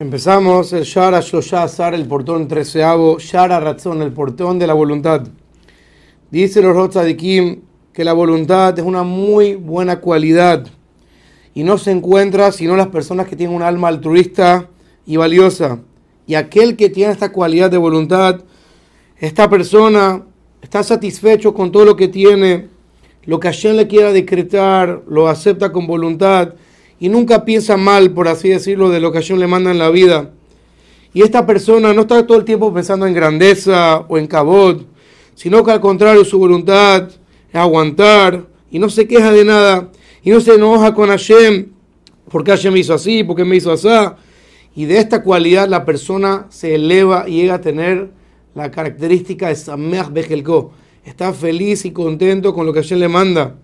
Empezamos el Shara Shloshazar, el portón treceavo, Shara Razón, el portón de la voluntad. Dice los Kim que la voluntad es una muy buena cualidad y no se encuentra sino las personas que tienen un alma altruista y valiosa. Y aquel que tiene esta cualidad de voluntad, esta persona está satisfecho con todo lo que tiene, lo que Hashem le quiera decretar, lo acepta con voluntad y nunca piensa mal, por así decirlo, de lo que Hashem le manda en la vida. Y esta persona no está todo el tiempo pensando en grandeza o en cabot, sino que al contrario su voluntad es aguantar y no se queja de nada y no se enoja con Hashem porque Hashem me hizo así, porque me hizo así. Y de esta cualidad la persona se eleva y llega a tener la característica de Sameach Bejelko. Está feliz y contento con lo que Hashem le manda.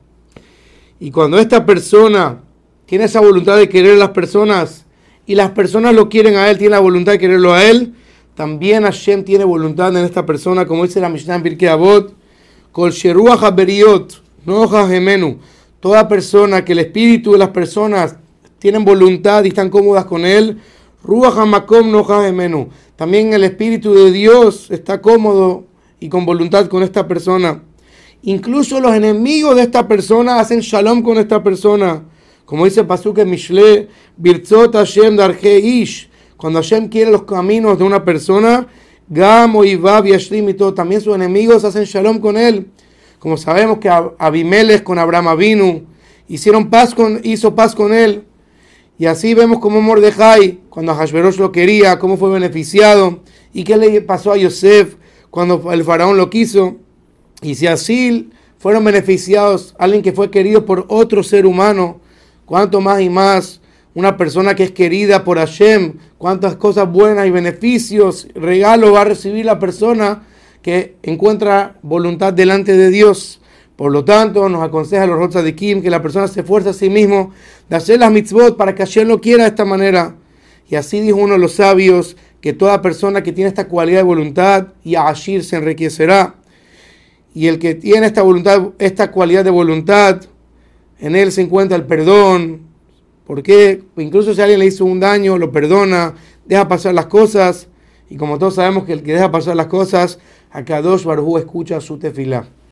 Y cuando esta persona tiene esa voluntad de querer a las personas y las personas lo quieren a él, tiene la voluntad de quererlo a él, también Hashem tiene voluntad en esta persona, como dice la Mishnah en Pirkei Avot, Kol Gemenu, toda persona que el espíritu de las personas tienen voluntad y están cómodas con él, Ruach Hamakom Noja Gemenu, también el espíritu de Dios está cómodo y con voluntad con esta persona. Incluso los enemigos de esta persona hacen shalom con esta persona. Como dice Pasuk en Mishle, Birzot Hashem Darje Ish. Cuando Hashem quiere los caminos de una persona, Gamo y Bab y todo, también sus enemigos hacen shalom con él. Como sabemos que Abimelech con Abraham Avinu hicieron paz con, hizo paz con él. Y así vemos como Mordejai, cuando Hashverosh lo quería, cómo fue beneficiado. Y qué le pasó a Yosef cuando el faraón lo quiso. Y si así fueron beneficiados alguien que fue querido por otro ser humano, cuánto más y más una persona que es querida por Hashem, cuántas cosas buenas y beneficios, regalos va a recibir la persona que encuentra voluntad delante de Dios. Por lo tanto, nos aconseja los Rotzah de Kim que la persona se esfuerce a sí mismo de hacer las mitzvot para que Hashem lo quiera de esta manera. Y así dijo uno de los sabios que toda persona que tiene esta cualidad de voluntad y a Ashir se enriquecerá. Y el que tiene esta voluntad, esta cualidad de voluntad, en él se encuentra el perdón, porque incluso si alguien le hizo un daño, lo perdona, deja pasar las cosas, y como todos sabemos que el que deja pasar las cosas, a Kadosh Baruj escucha su tefilá.